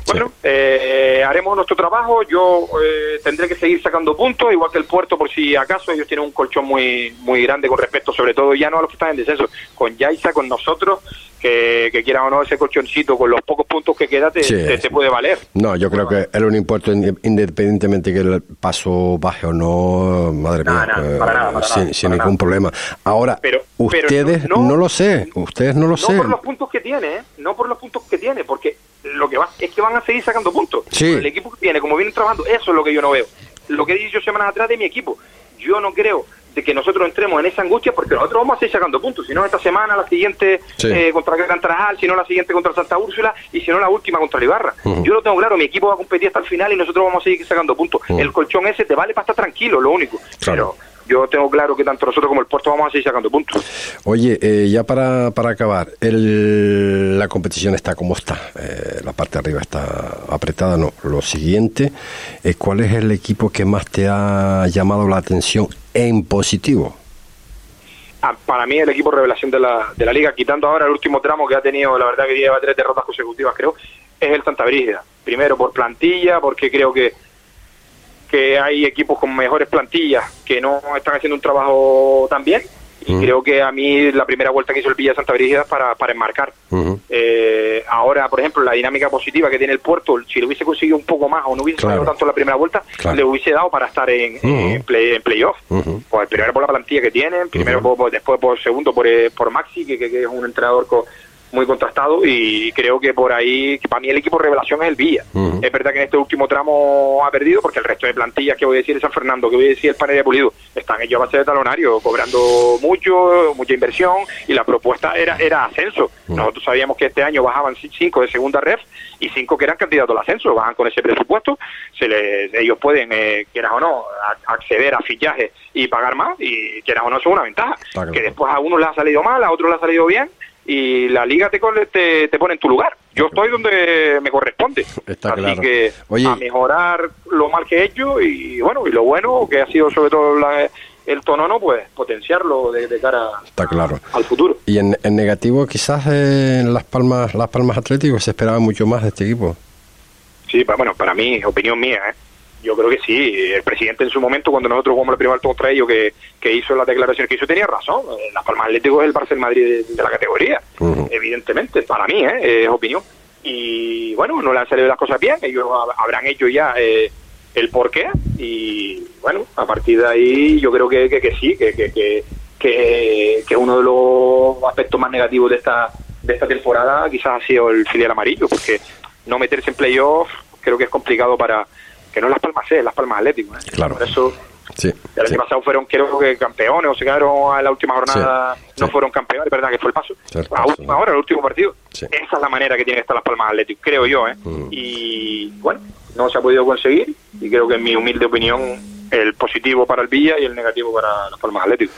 Bueno, eh, haremos nuestro trabajo. Yo eh, tendré que seguir sacando puntos, igual que el puerto, por si acaso. Ellos tienen un colchón muy muy grande con respecto, sobre todo ya no a los que están en descenso, con Yaisa, con nosotros, que, que quieran o no ese colchoncito, con los pocos puntos que queda, te, te, puede valer. No, yo creo que es un impuesto independientemente que el paso baje o no, madre mía, eh, sin, ningún problema. Ahora, ustedes no, lo sé, ustedes no lo sé. No por los puntos que tiene, no por los puntos que tiene, porque lo que va es que van a seguir sacando puntos. El equipo que tiene, como vienen trabajando, eso es lo que yo no veo. Lo que he dicho semanas atrás de mi equipo. Yo no creo de que nosotros entremos en esa angustia porque nosotros vamos a seguir sacando puntos. Si no, esta semana, la siguiente eh, contra Cantarajal, si no, la siguiente contra Santa Úrsula y si no, la última contra Ibarra. Yo lo tengo claro, mi equipo va a competir hasta el final y nosotros vamos a seguir sacando puntos. El colchón ese te vale para estar tranquilo, lo único. Claro yo tengo claro que tanto nosotros como el puerto vamos a seguir sacando puntos. Oye, eh, ya para, para acabar, el, la competición está como está, eh, la parte de arriba está apretada, no. Lo siguiente, eh, ¿cuál es el equipo que más te ha llamado la atención en positivo? Ah, para mí el equipo revelación de la, de la liga, quitando ahora el último tramo que ha tenido, la verdad que lleva tres derrotas consecutivas creo, es el Santa Brígida. Primero por plantilla, porque creo que que hay equipos con mejores plantillas que no están haciendo un trabajo tan bien. Y creo que a mí la primera vuelta que hizo el Villa Santa Brígida para, para enmarcar. eh, ahora, por ejemplo, la dinámica positiva que tiene el puerto, si lo hubiese conseguido un poco más o no hubiese claro. tanto la primera vuelta, le hubiese dado para estar en, en, play, en playoff. Pues primero por la plantilla que tienen, primero por, después por segundo por, eh, por Maxi, que, que, es un entrenador con muy contrastado y creo que por ahí, para mí el equipo revelación es el Villa. Es verdad que en este último tramo ha perdido porque el resto de plantillas que voy a decir de San Fernando, que voy a decir el panel de Pulido, están ellos a base de talonario, cobrando mucho, mucha inversión y la propuesta era, era ascenso. Nosotros sabíamos que este año bajaban cinco de segunda ref y cinco que eran candidatos al ascenso, bajan con ese presupuesto, se les, ellos pueden, eh, quieras o no, acceder a fichajes y pagar más y quieras o no, es una ventaja. Que después a uno les ha salido mal, a otros les ha salido bien y la liga te, te, te, pone en tu lugar. Yo estoy donde me corresponde. Así que a mejorar lo mal que he hecho y bueno, y lo bueno que ha sido sobre todo el tono, ¿no? Pues potenciarlo de, cara Está claro. al futuro. Y en, negativo quizás en Las Palmas, Las Palmas Atléticos se esperaba mucho más de este equipo. Sí, bueno, para mí, opinión mía, ¿eh? Yo creo que sí. El presidente en su momento, cuando nosotros jugamos el primer contra ellos, que, que hizo la declaración que hizo, tenía razón. La Palma Atlético es el Barcelona Madrid de, la categoría, evidentemente. Para mí, ¿eh? es opinión. Y bueno, no le han salido las cosas bien. Ellos habrán hecho ya eh, el porqué. Y bueno, a partir de ahí yo creo que, que, sí, que, que, que, que uno de los aspectos más negativos de esta de esta temporada quizás ha sido el filial amarillo, porque no meterse en playoff creo que es complicado para que no Las Palmas C, Las Palmas Atlético. ¿eh? Claro. Por eso, el año pasado fueron, creo que campeones, o se quedaron a la última jornada, no fueron campeones, verdad que fue el paso. a última hora, el último partido. Esa es la manera que tiene que estar Las Palmas Atlético, creo yo. ¿eh? Mm. Y bueno, no se ha podido conseguir, y creo que en mi humilde opinión, el positivo para el Villa y el negativo para Las Palmas Atlético.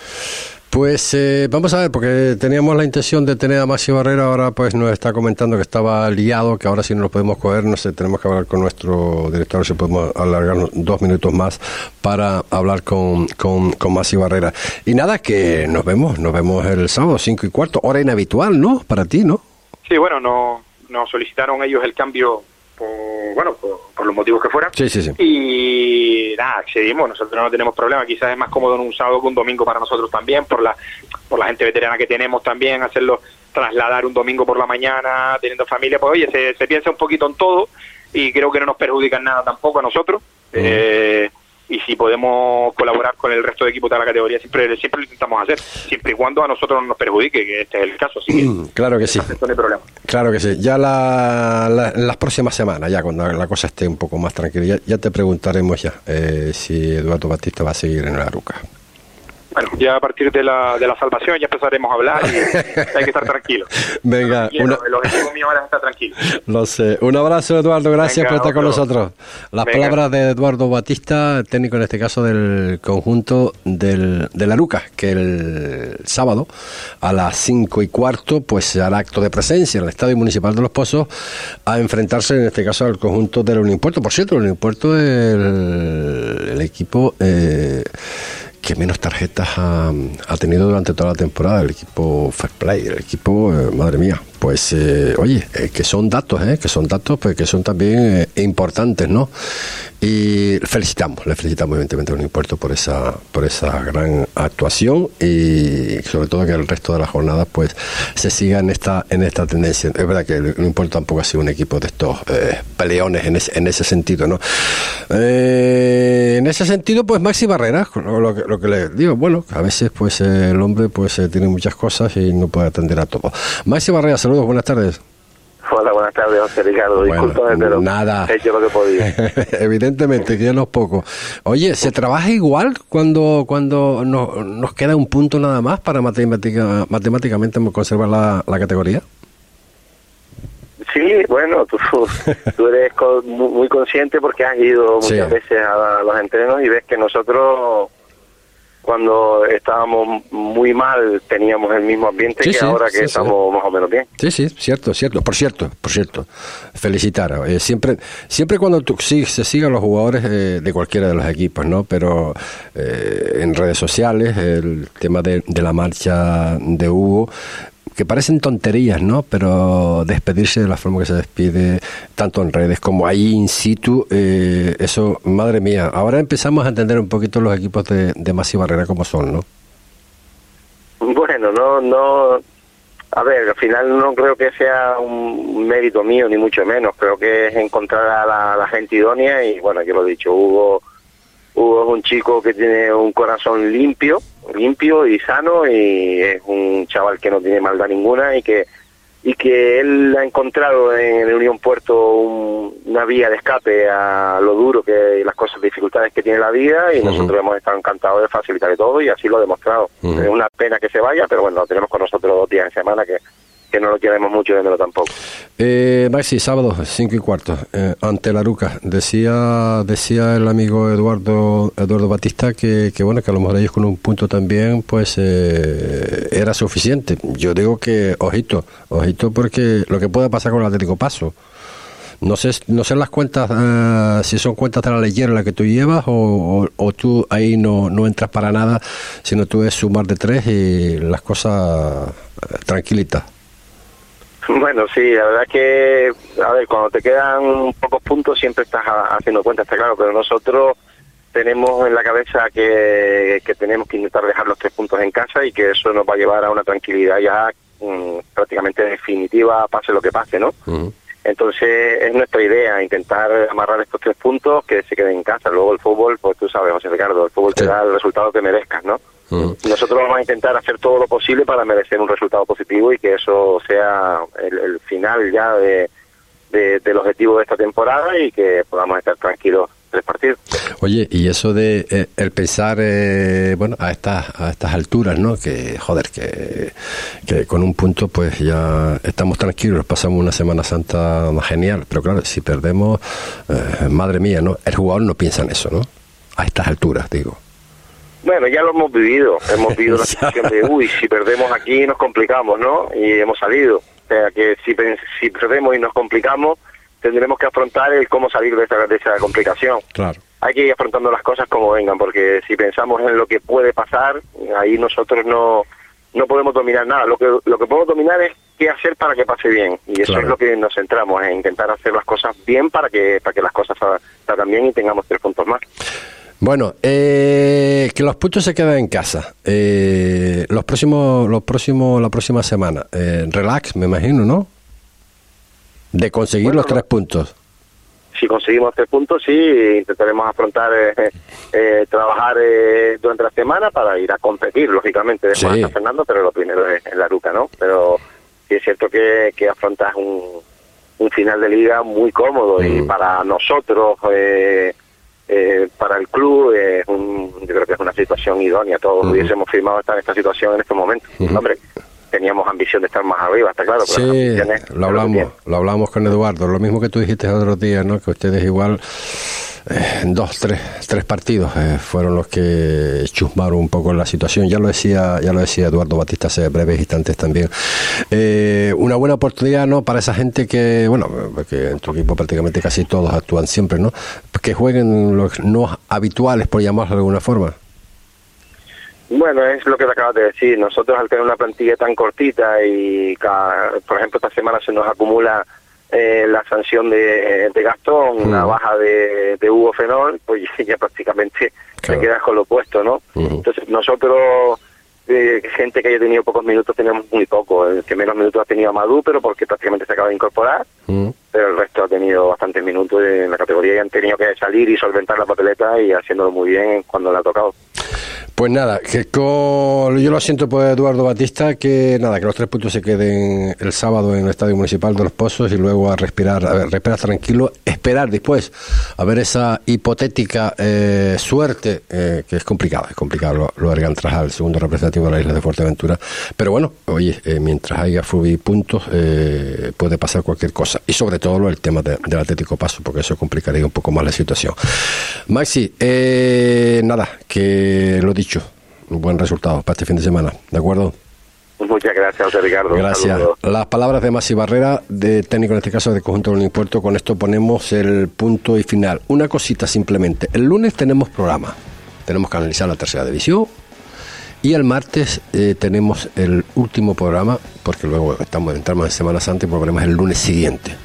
Pues eh, vamos a ver, porque teníamos la intención de tener a Maxi Barrera, ahora pues nos está comentando que estaba liado, que ahora sí no lo podemos coger, no sé, tenemos que hablar con nuestro director, si podemos alargarnos dos minutos más para hablar con, con, con Maxi Barrera. Y nada, que nos vemos, nos vemos el sábado, cinco y cuarto, hora inhabitual, ¿no? Para ti, ¿no? Sí, bueno, no, nos solicitaron ellos el cambio por, bueno, por, los motivos que fueran. Sí, sí, sí. Y nada, accedimos, nosotros no tenemos problema, quizás es más cómodo en un sábado que un domingo para nosotros también, por la, por la gente veterana que tenemos también, hacerlo trasladar un domingo por la mañana, teniendo familia, pues oye, se, se piensa un poquito en todo y creo que no nos perjudican nada tampoco a nosotros. Eh, y si podemos colaborar con el resto de equipos de la categoría, siempre, siempre lo intentamos hacer, siempre y cuando a nosotros no nos perjudique, que este es el caso. claro que sí. Claro que sí. Ya la, las próximas semanas, ya cuando la cosa esté un poco más tranquila, ya, te preguntaremos ya eh, si Eduardo Batista va a seguir en la Ruca. Bueno, ya a partir de la, de la salvación ya empezaremos a hablar y hay que estar tranquilo. Venga, el objetivo mío ahora es estar tranquilo. Lo sé. Un abrazo, Eduardo. Gracias por estar con nosotros. Las palabras de Eduardo Batista, técnico en este caso del conjunto del, de la Luca, que el sábado a las cinco y cuarto pues hará acto de presencia en el Estadio Municipal de Los Pozos a enfrentarse en este caso al conjunto del Unimpuerto. Por cierto, el Unimpuerto es el, el equipo... Eh, que menos tarjetas ha, tenido durante toda la temporada el equipo Fair Play, el equipo, eh, madre mía, pues eh, oye, eh, que son datos, que son datos pues, que son también importantes, ¿no? Y felicitamos, le felicitamos evidentemente a un impuesto por esa, por esa gran actuación y sobre todo que el resto de la jornada pues se siga en esta, en esta tendencia. Es verdad que el impuesto tampoco ha sido un equipo de estos eh, peleones en ese, en ese sentido, ¿no? Eh, en ese sentido, pues Maxi Barrera, lo, que, lo que le digo, bueno, a veces pues el hombre pues eh, tiene muchas cosas y no puede atender a todo. Maxi Barrera, saludos, buenas tardes. Hola, buenas tardes, José Ricardo. Disculpame, pero nada. he hecho lo que podía. Evidentemente, que ya no es poco. Oye, ¿se trabaja igual cuando cuando nos queda un punto nada más para matemática, matemáticamente conservar la, la categoría? Sí, bueno, tú, tú eres muy consciente porque has ido muchas veces a los entrenos y ves que nosotros cuando estábamos muy mal teníamos el mismo ambiente que ahora que estamos más o menos bien. Sí, sí, cierto, cierto. Por cierto, por cierto, felicitar. Eh, siempre, siempre cuando tú, sí, se sigan los jugadores eh, de cualquiera de los equipos, ¿no? Pero eh, en redes sociales, el tema de, de la marcha de Hugo, que parecen tonterías, ¿no? Pero despedirse de la forma que se despide, tanto en redes como ahí in situ, eh, eso, madre mía. Ahora empezamos a entender un poquito los equipos de, de Masi Barrera como son, ¿no? Bueno, no, no. A ver, al final no creo que sea un mérito mío, ni mucho menos. Creo que es encontrar a la, gente idónea y, bueno, yo lo he dicho, Hugo Hugo es un chico que tiene un corazón limpio, limpio y sano y es un chaval que no tiene maldad ninguna y que y que él ha encontrado en el Unión Puerto una vía de escape a lo duro que las cosas dificultades que tiene la vida y nosotros hemos estado encantados de facilitar todo y así lo ha demostrado. Es una pena que se vaya, pero bueno, lo tenemos con nosotros dos días en semana que que no lo queremos mucho y tampoco. Eh, Maxi, sábado, cinco y cuarto, eh, ante la Ruca. Decía, decía el amigo Eduardo, Eduardo Batista que, que, bueno, que a lo mejor ellos con un punto también, pues eh, era suficiente. Yo digo que, ojito, ojito, porque lo que puede pasar con el Atlético Paso. No sé, no sé las cuentas, eh, si son cuentas de la leyera la que tú llevas o, o, tú ahí no, no entras para nada, sino tú es sumar de tres y las cosas tranquilitas. Bueno, sí, la verdad que, a ver, cuando te quedan pocos puntos siempre estás haciendo cuenta, está claro, pero nosotros tenemos en la cabeza que, que tenemos que intentar dejar los tres puntos en casa y que eso nos va a llevar a una tranquilidad ya mm, prácticamente definitiva, pase lo que pase, ¿no? Entonces es nuestra idea intentar amarrar estos tres puntos que se queden en casa. Luego el fútbol, pues tú sabes, José Ricardo, el fútbol te da el resultado que merezcas, ¿no? Nosotros vamos a intentar hacer todo lo posible para merecer un resultado positivo y que eso sea el, final ya de, del objetivo de esta temporada y que podamos estar tranquilos tres partidos. Oye, y eso de eh, el pensar, eh, bueno, a estas a estas alturas, ¿no? Que joder, que, que con un punto pues ya estamos tranquilos, pasamos una Semana Santa genial, pero claro, si perdemos, eh, madre mía, ¿no? El jugador no piensa en eso, ¿no? A estas alturas, digo. Bueno, ya lo hemos vivido. Hemos vivido la situación de, uy, si perdemos aquí nos complicamos, ¿no? Y hemos salido. O sea, que si, si perdemos y nos complicamos, tendremos que afrontar el cómo salir de esa, de esa complicación. Claro. Hay que ir afrontando las cosas como vengan, porque si pensamos en lo que puede pasar, ahí nosotros no, no podemos dominar nada. Lo que, lo que podemos dominar es qué hacer para que pase bien. Y eso es lo que nos centramos, en intentar hacer las cosas bien para que, para que las cosas salgan bien y tengamos tres puntos más. Bueno, eh, que los puntos se queden en casa. Eh, los próximos, los próximos, la próxima semana. Eh, relax, me imagino, ¿no? De conseguir los tres puntos. si conseguimos tres puntos, sí, intentaremos afrontar, eh, eh, trabajar eh, durante la semana para ir a competir, lógicamente, de sí. Fernando, pero lo primero es en la ruca, ¿no? Pero sí es cierto que, que afrontas un, un final de liga muy cómodo y mm. para nosotros, para el club, es un, yo creo que es una situación idónea. Todos hubiésemos firmado estar en esta situación en este momento. Hombre, teníamos ambición de estar más arriba, está claro. sí, lo hablamos, lo hablamos con Eduardo, lo mismo que tú dijiste otros días, ¿no? Que ustedes igual eh, dos, tres, tres partidos eh, fueron los que chusmaron un poco la situación. Ya lo decía, ya lo decía Eduardo Batista hace breves instantes también. Eh, una buena oportunidad, ¿no? Para esa gente que, bueno, que en tu equipo prácticamente casi todos actúan siempre, ¿no? Que jueguen los no habituales, por llamarlo de alguna forma. Bueno, es lo que te acabas de decir. Nosotros al tener una plantilla tan cortita y, por ejemplo, esta semana se nos acumula eh, la sanción de, de Gastón, la baja de, de, Hugo Fenol, pues ya prácticamente se queda con lo opuesto, ¿no? Entonces nosotros, eh, gente que haya tenido pocos minutos, tenemos muy poco. El que menos minutos ha tenido Madú, pero porque prácticamente se acaba de incorporar, pero el resto ha tenido bastantes minutos en la categoría y han tenido que salir y solventar la papeleta y haciéndolo muy bien cuando le ha tocado. Pues nada, que yo lo siento por Eduardo Batista, que nada, que los tres puntos se queden el sábado en el Estadio Municipal de Los Pozos y luego a respirar, a respirar tranquilo, esperar después a ver esa hipotética eh, suerte, eh, que es complicado, es complicado lo, lo de el segundo representativo de la isla de Fuerteventura, pero bueno, oye, eh, mientras haya Fubi puntos, puede pasar cualquier cosa, y sobre todo el tema del Atlético Paso, porque eso complicaría un poco más la situación. Maxi, nada, que lo dicho, un buen resultado para este fin de semana, ¿de acuerdo? Muchas gracias, José Ricardo. Gracias. Las palabras de Masi Barrera, de técnico en este caso de Conjunto del Puerto, con esto ponemos el punto y final. Una cosita simplemente, el lunes tenemos programa, tenemos que analizar la tercera división y el martes eh, tenemos el último programa, porque luego estamos entramos en Semana Santa y volveremos el lunes siguiente.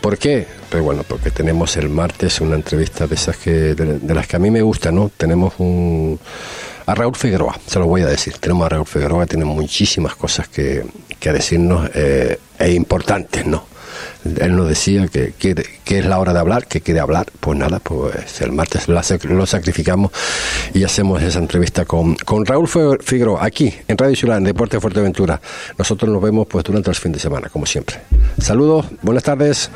¿Por qué? Pues bueno, porque tenemos el martes una entrevista de esas que de, las que a mí me gusta, ¿no? Tenemos un a Raúl Figueroa, se lo voy a decir. Tenemos a Raúl Figueroa tiene muchísimas cosas que, que decirnos eh, e importantes, ¿no? Él nos decía que, que, es la hora de hablar, que quiere hablar. Pues nada, pues el martes lo sacrificamos y hacemos esa entrevista con, con Raúl Figueroa aquí en Radio Ciudad, Deporte de Fuerteventura. Nosotros nos vemos pues durante el fin de semana, como siempre. Saludos, buenas tardes.